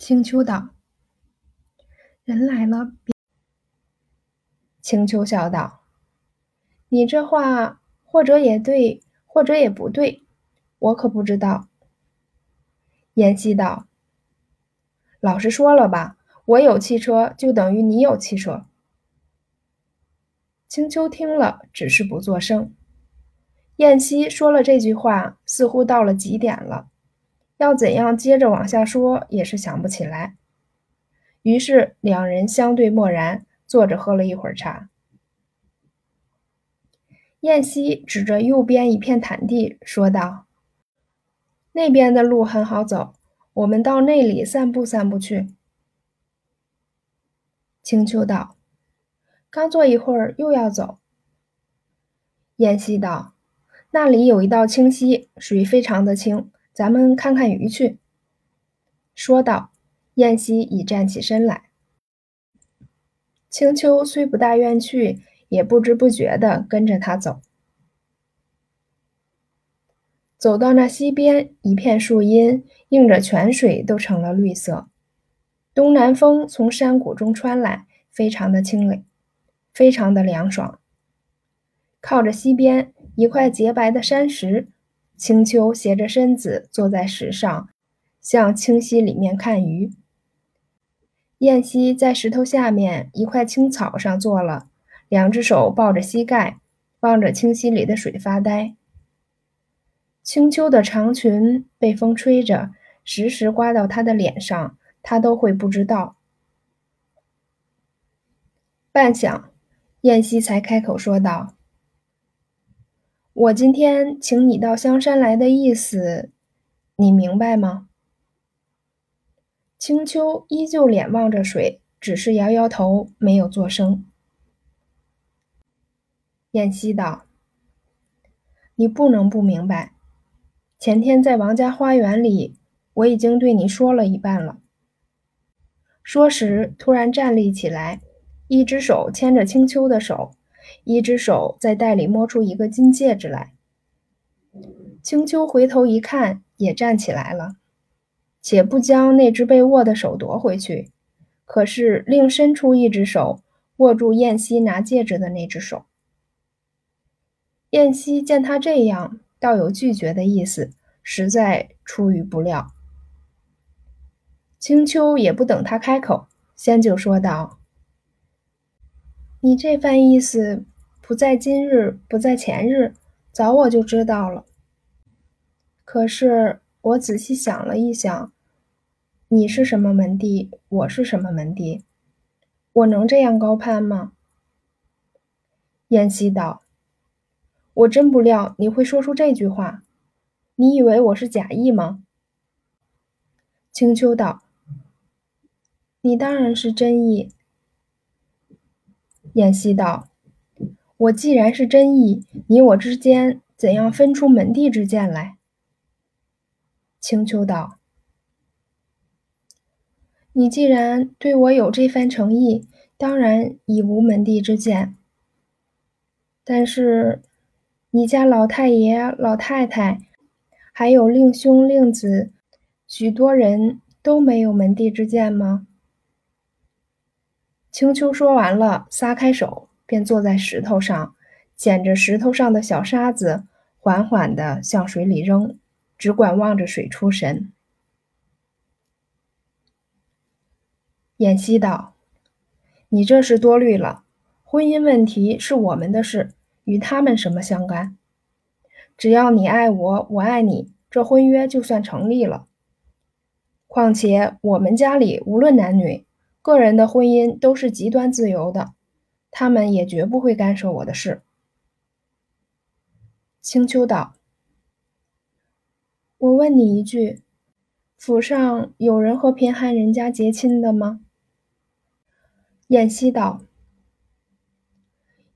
青丘道：“人来了。”青丘笑道：“你这话或者也对，或者也不对，我可不知道。”燕西道：“老实说了吧，我有汽车就等于你有汽车。”青丘听了，只是不作声。燕西说了这句话，似乎到了极点了。要怎样接着往下说，也是想不起来。于是两人相对默然，坐着喝了一会儿茶。燕西指着右边一片坦地说道：“那边的路很好走，我们到那里散步散步去。”青丘道：“刚坐一会儿，又要走。”燕西道：“那里有一道清溪，水非常的清。”咱们看看鱼去。说道，燕西已站起身来。青丘虽不大愿去，也不知不觉地跟着他走。走到那溪边，一片树荫映着泉水，都成了绿色。东南风从山谷中穿来，非常的清冷，非常的凉爽。靠着溪边一块洁白的山石。青丘斜着身子坐在石上，向清溪里面看鱼。燕西在石头下面一块青草上坐了，两只手抱着膝盖，望着清溪里的水发呆。青丘的长裙被风吹着，时时刮到他的脸上，他都会不知道。半晌，燕西才开口说道。我今天请你到香山来的意思，你明白吗？青丘依旧脸望着水，只是摇摇头，没有作声。燕西道：“你不能不明白。前天在王家花园里，我已经对你说了一半了。”说时，突然站立起来，一只手牵着青丘的手。一只手在袋里摸出一个金戒指来，青丘回头一看，也站起来了，且不将那只被握的手夺回去，可是另伸出一只手握住燕西拿戒指的那只手。燕西见他这样，倒有拒绝的意思，实在出于不料。青丘也不等他开口，先就说道。你这番意思，不在今日，不在前日，早我就知道了。可是我仔细想了一想，你是什么门第，我是什么门第，我能这样高攀吗？燕西道：“我真不料你会说出这句话，你以为我是假意吗？”青丘道：“你当然是真意。”燕西道：“我既然是真意，你我之间怎样分出门第之见来？”青丘道：“你既然对我有这番诚意，当然已无门第之见。但是，你家老太爷、老太太，还有令兄、令子，许多人都没有门第之见吗？”青丘说完了，撒开手，便坐在石头上，捡着石头上的小沙子，缓缓地向水里扔，只管望着水出神。燕西道：“你这是多虑了，婚姻问题是我们的事，与他们什么相干？只要你爱我，我爱你，这婚约就算成立了。况且我们家里无论男女。”个人的婚姻都是极端自由的，他们也绝不会干涉我的事。青丘道：“我问你一句，府上有人和贫寒人家结亲的吗？”燕西道：“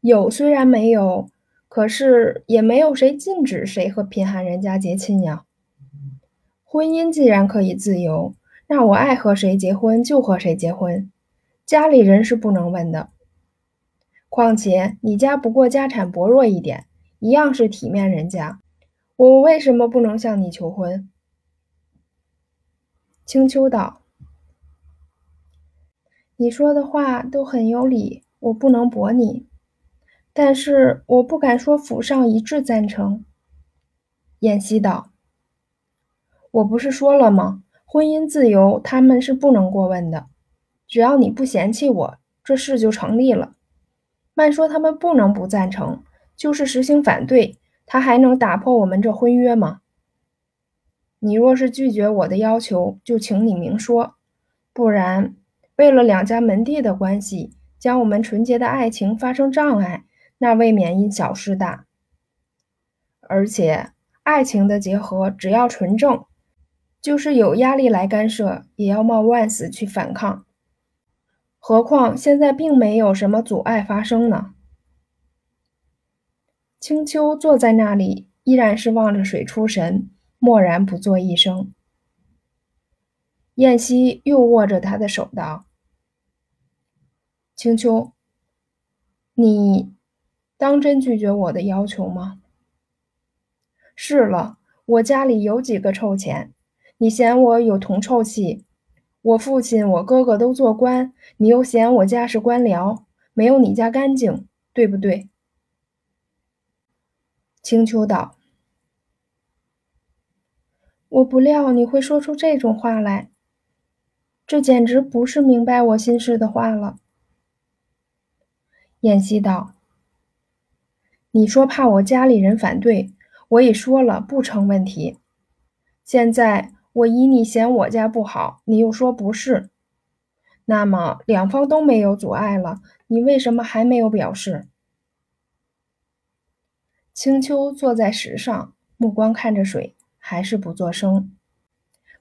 有，虽然没有，可是也没有谁禁止谁和贫寒人家结亲呀。婚姻既然可以自由。”那我爱和谁结婚就和谁结婚，家里人是不能问的。况且你家不过家产薄弱一点，一样是体面人家，我为什么不能向你求婚？青丘道：“你说的话都很有理，我不能驳你，但是我不敢说府上一致赞成。燕西道：“我不是说了吗？婚姻自由，他们是不能过问的。只要你不嫌弃我，这事就成立了。慢说他们不能不赞成，就是实行反对，他还能打破我们这婚约吗？你若是拒绝我的要求，就请你明说，不然。”为了两家门第的关系，将我们纯洁的爱情发生障碍，那未免因小失大。而且，爱情的结合只要纯正，就是有压力来干涉，也要冒万死去反抗。何况现在并没有什么阻碍发生呢。青丘坐在那里，依然是望着水出神，默然不作一声。燕西又握着他的手道：“青丘，你当真拒绝我的要求吗？是了，我家里有几个臭钱，你嫌我有铜臭气。我父亲、我哥哥都做官，你又嫌我家是官僚，没有你家干净，对不对？”青丘道：“我不料你会说出这种话来。”这简直不是明白我心事的话了。燕西道：“你说怕我家里人反对，我已说了不成问题。现在我以你嫌我家不好，你又说不是，那么两方都没有阻碍了，你为什么还没有表示？”青丘坐在石上，目光看着水，还是不作声。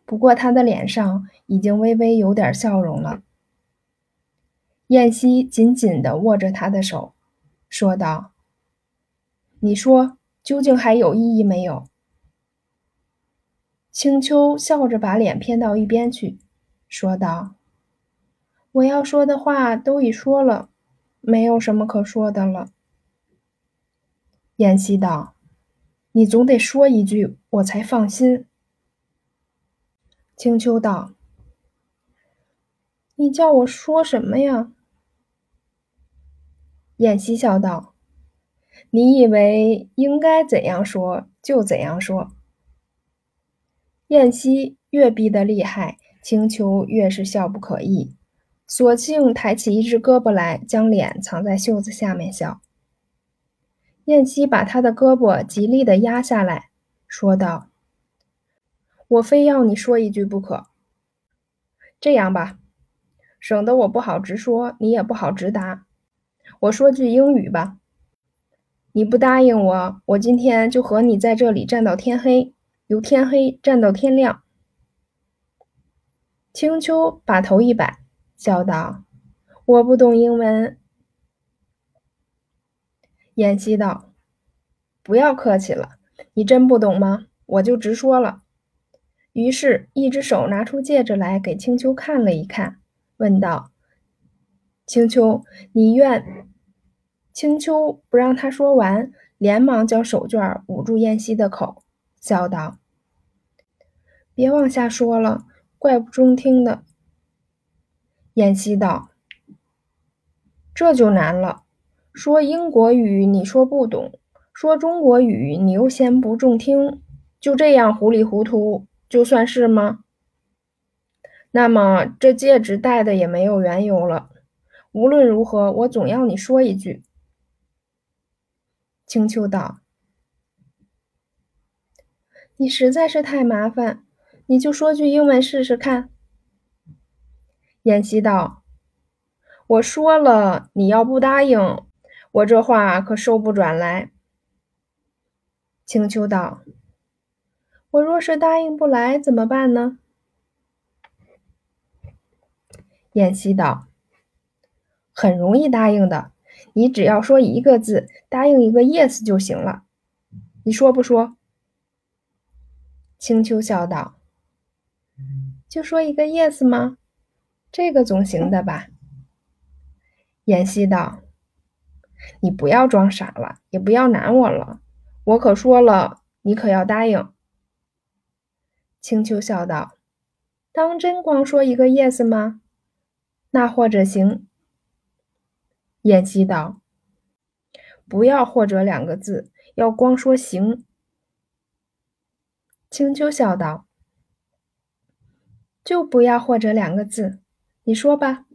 不过，他的脸上已经微微有点笑容了。燕西紧紧地握着他的手，说道：“你说，究竟还有意义没有？”青丘笑着把脸偏到一边去，说道：“我要说的话都已说了，没有什么可说的了。”燕西道：“你总得说一句，我才放心。”青丘道：“你叫我说什么呀？”燕西笑道：“你以为应该怎样说就怎样说。”燕西越逼得厉害，青丘越是笑不可抑，索性抬起一只胳膊来，将脸藏在袖子下面笑。燕西把他的胳膊极力的压下来，说道。我非要你说一句不可。这样吧，省得我不好直说，你也不好直答。我说句英语吧。你不答应我，我今天就和你在这里站到天黑，由天黑站到天亮。青丘把头一摆，笑道：“我不懂英文。”燕西道：“不要客气了，你真不懂吗？我就直说了。”于是，一只手拿出戒指来给青丘看了一看，问道：“青丘，你愿？”青丘不让他说完，连忙将手绢捂住燕西的口，笑道：“别往下说了，怪不中听的。”燕西道：“这就难了。说英国语你说不懂，说中国语你又嫌不中听，就这样糊里糊涂。”就算是吗？那么这戒指戴的也没有缘由了。无论如何，我总要你说一句。青丘道：“你实在是太麻烦，你就说句英文试试看。”燕西道：“我说了，你要不答应，我这话可收不转来。”青丘道。我若是答应不来怎么办呢？燕西道：“很容易答应的，你只要说一个字，答应一个 yes 就行了。你说不说？”青丘笑道：“就说一个 yes 吗？这个总行的吧？”妍希道：“你不要装傻了，也不要难我了，我可说了，你可要答应。”青丘笑道：“当真光说一个 yes 吗？那或者行。燕西道：“不要或者两个字，要光说行。”青丘笑道：“就不要或者两个字，你说吧。”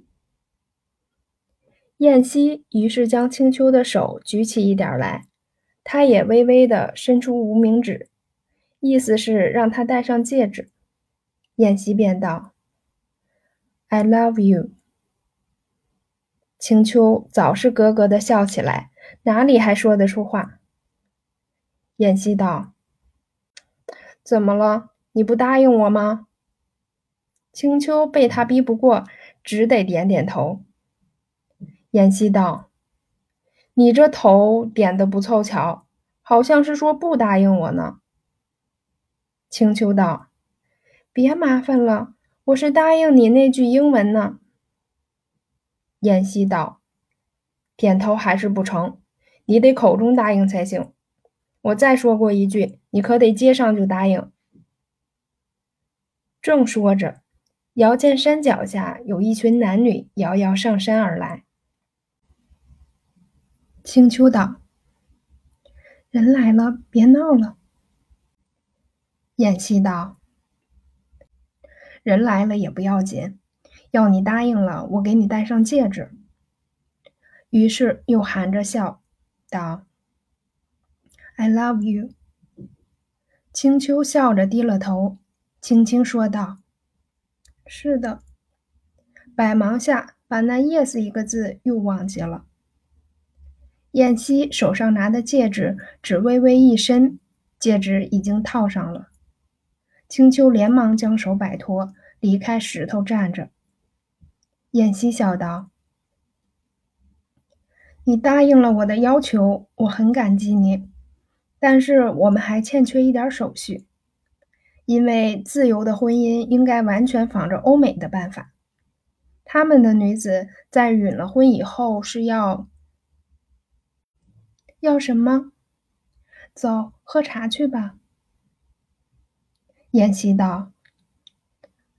燕西于是将青丘的手举起一点来，他也微微的伸出无名指，意思是让他戴上戒指。燕西便道：“I love you。”青丘早是咯咯的笑起来，哪里还说得出话？燕西道：“怎么了？你不答应我吗？”青丘被他逼不过，只得点点头。燕西道：“你这头点的不凑巧，好像是说不答应我呢。”青丘道：“别麻烦了，我是答应你那句英文呢。”燕西道：“点头还是不成，你得口中答应才行。我再说过一句，你可得接上就答应。”正说着，遥见山脚下有一群男女遥遥上山而来。青丘道：“人来了，别闹了。”演戏道：“人来了也不要紧，要你答应了，我给你戴上戒指。”于是又含着笑道：“I love you。”青丘笑着低了头，轻轻说道：“是的。”百忙下把那 “yes” 一个字又忘记了。燕西手上拿的戒指只微微一伸，戒指已经套上了。青丘连忙将手摆脱，离开石头站着。燕西笑道：“你答应了我的要求，我很感激你。但是我们还欠缺一点手续，因为自由的婚姻应该完全仿着欧美的办法。他们的女子在允了婚以后是要……”要什么？走，喝茶去吧。燕西道：“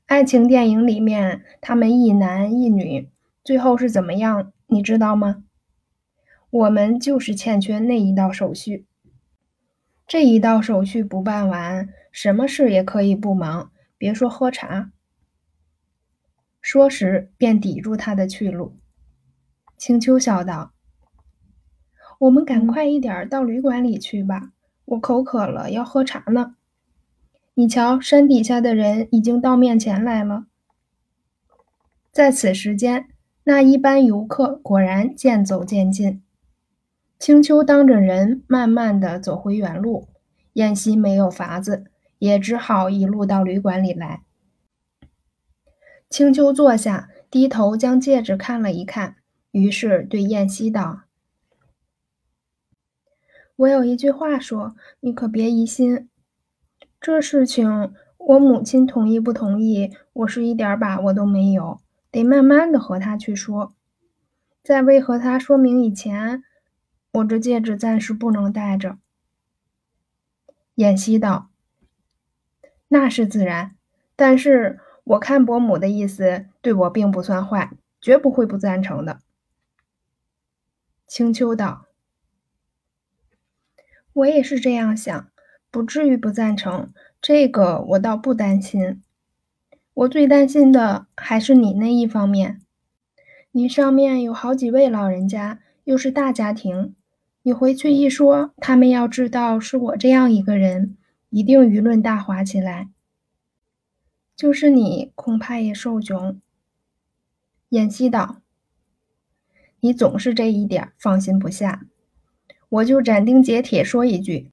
爱情电影里面，他们一男一女，最后是怎么样？你知道吗？我们就是欠缺那一道手续。这一道手续不办完，什么事也可以不忙，别说喝茶。”说时便抵住他的去路。青丘笑道。我们赶快一点到旅馆里去吧，我口渴了，要喝茶呢。你瞧，山底下的人已经到面前来了。在此时间，那一班游客果然渐走渐近。青丘当着人，慢慢的走回原路。燕西没有法子，也只好一路到旅馆里来。青丘坐下，低头将戒指看了一看，于是对燕西道。我有一句话说，你可别疑心。这事情，我母亲同意不同意，我是一点把握都没有，得慢慢的和她去说。在未和她说明以前，我这戒指暂时不能戴着。燕西道：“那是自然，但是我看伯母的意思对我并不算坏，绝不会不赞成的。”青丘道。我也是这样想，不至于不赞成。这个我倒不担心，我最担心的还是你那一方面。你上面有好几位老人家，又是大家庭，你回去一说，他们要知道是我这样一个人，一定舆论大哗起来。就是你，恐怕也受窘。燕西道：“你总是这一点放心不下。”我就斩钉截铁说一句，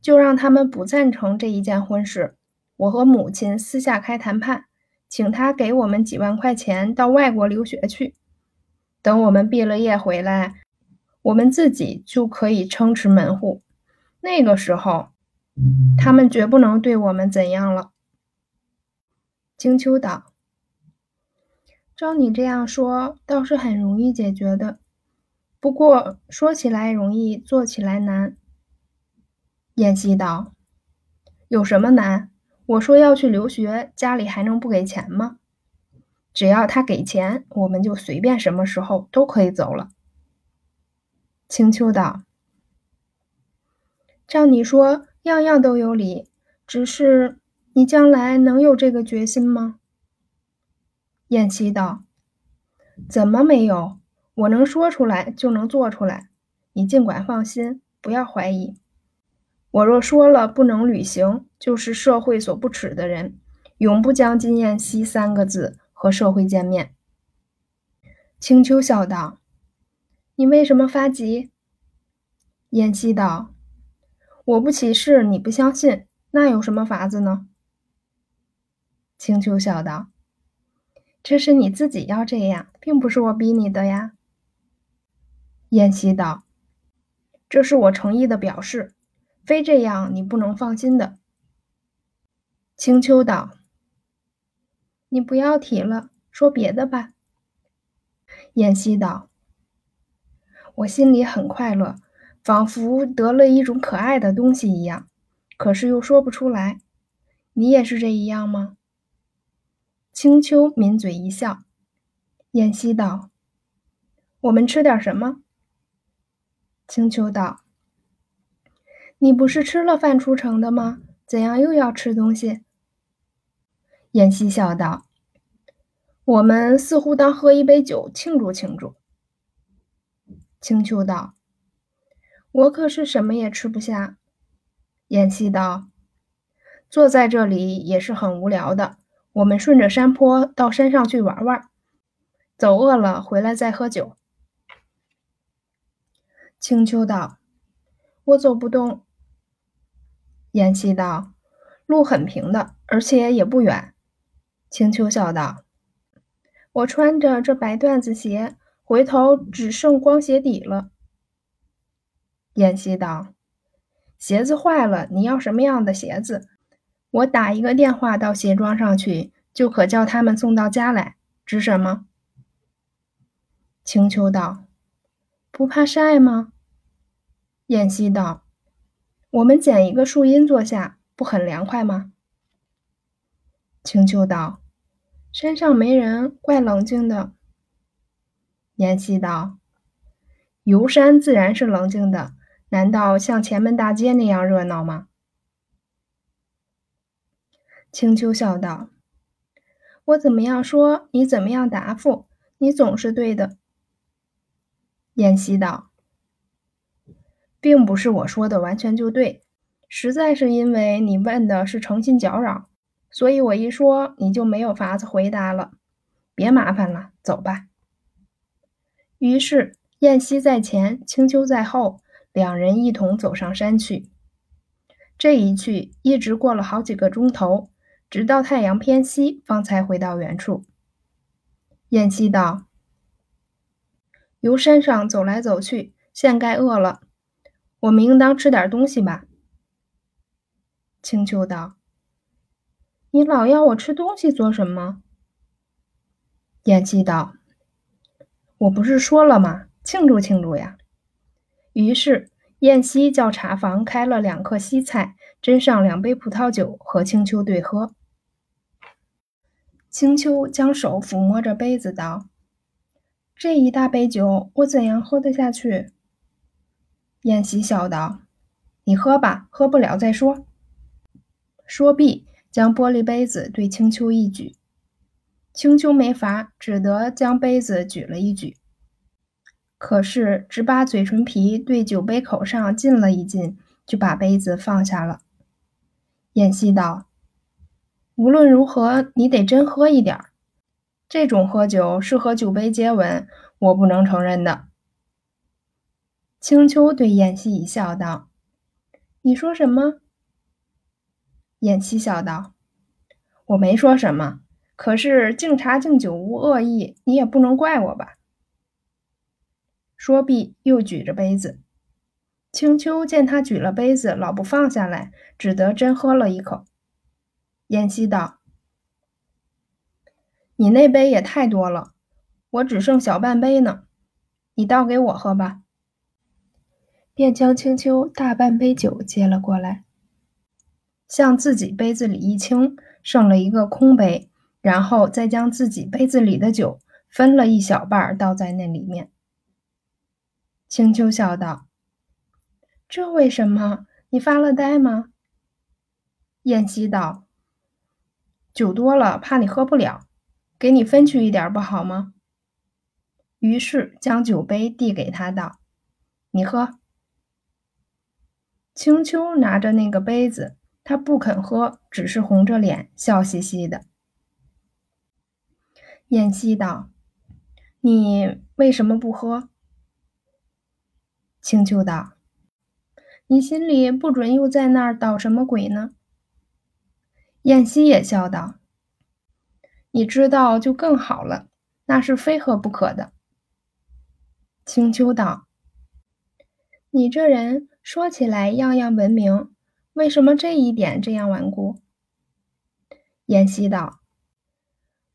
就让他们不赞成这一件婚事。我和母亲私下开谈判，请他给我们几万块钱到外国留学去。等我们毕了业回来，我们自己就可以撑持门户。那个时候，他们绝不能对我们怎样了。青丘道：“照你这样说，倒是很容易解决的。”不过说起来容易，做起来难。燕西道：“有什么难？我说要去留学，家里还能不给钱吗？只要他给钱，我们就随便什么时候都可以走了。”青丘道：“照你说，样样都有理，只是你将来能有这个决心吗？”燕西道：“怎么没有？我能说出来就能做出来。你尽管放心，不要怀疑。我若说了不能履行，就是社会所不齿的人，永不将金燕西三个字和社会见面。”青丘笑道。你为什么发急？燕西道：“我不起誓，你不相信，那有什么法子呢？”青丘笑道：“这是你自己要这样，并不是我逼你的呀。”燕西道：“这是我诚意的表示，非这样你不能放心的。”青丘道：“你不要提了，说别的吧。”燕西道。我心里很快乐，仿佛得了一种可爱的东西一样，可是又说不出来。你也是这一样吗？青丘抿嘴一笑，燕西道：“我们吃点什么？”青丘道：“你不是吃了饭出城的吗？怎样又要吃东西？”燕西笑道：“我们似乎当喝一杯酒庆祝庆祝。”青丘道：“我可是什么也吃不下。”燕西道：“坐在这里也是很无聊的。我们顺着山坡到山上去玩玩，走饿了回来再喝酒。”青丘道：“我走不动。”燕西道：“路很平的，而且也不远。”青丘笑道：“我穿着这白缎子鞋。”回头只剩光鞋底了。燕西道：“鞋子坏了，你要什么样的鞋子？我打一个电话到鞋庄上去，就可叫他们送到家来。值什么？”青丘道：“不怕晒吗？”燕西道：“我们捡一个树荫坐下，不很凉快吗？”青丘道：“山上没人，怪冷静的。”燕西道：“游山自然是冷静的，难道像前门大街那样热闹吗？”青丘笑道：“我怎么样说，你怎么样答复，你总是对的。”燕西道：“并不是我说的完全就对，实在是因为你问的是诚心搅扰，所以我一说你就没有法子回答了。别麻烦了，走吧。”于是，燕西在前，青丘在后，两人一同走上山去。这一去，一直过了好几个钟头，直到太阳偏西，方才回到原处。燕西道：“由山上走来走去，现该饿了，我们应当吃点东西吧？”青丘道：“你老要我吃东西做什么？”燕西道。我不是说了吗？庆祝庆祝呀！于是燕西叫茶房开了两客西菜，斟上两杯葡萄酒，和青丘对喝。青丘将手抚摸着杯子，道：“这一大杯酒，我怎样喝得下去？”燕西笑道：“你喝吧，喝不了再说。”说毕，将玻璃杯子对青丘一举。青丘没法，只得将杯子举了一举。可是只把嘴唇皮对酒杯口上浸了一浸，就把杯子放下了。燕西道：“无论如何，你得真喝一点儿。这种喝酒是和酒杯接吻，我不能承认的。”青丘对燕西一笑，道：“你说什么？”燕西笑道：“我没说什么。”可是敬茶敬酒无恶意，你也不能怪我吧？说毕，又举着杯子。青丘见他举了杯子，老不放下来，只得真喝了一口。燕西道：“你那杯也太多了，我只剩小半杯呢，你倒给我喝吧。”便将青丘大半杯酒接了过来，向自己杯子里一倾，剩了一个空杯。然后再将自己杯子里的酒分了一小半倒在那里面。青丘笑道：“这为什么？你发了呆吗？”燕西道：“酒多了，怕你喝不了，给你分去一点不好吗？”于是将酒杯递给他道：“你喝。”青丘拿着那个杯子，他不肯喝，只是红着脸，笑嘻嘻的。燕西道：“你为什么不喝？”青丘道：“你心里不准又在那儿捣什么鬼呢？”燕西也笑道：“你知道就更好了，那是非喝不可的。”青丘道：“你这人。”说起来样样文明，为什么这一点这样顽固？燕西道：“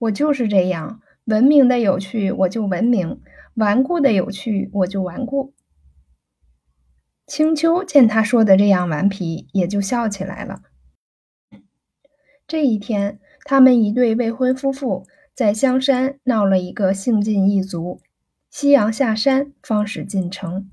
我就是这样，文明的有趣我就文明，顽固的有趣我就顽固。”青丘见他说的这样顽皮，也就笑起来了。这一天，他们一对未婚夫妇在香山闹了一个兴尽一族，夕阳下山，方始进城。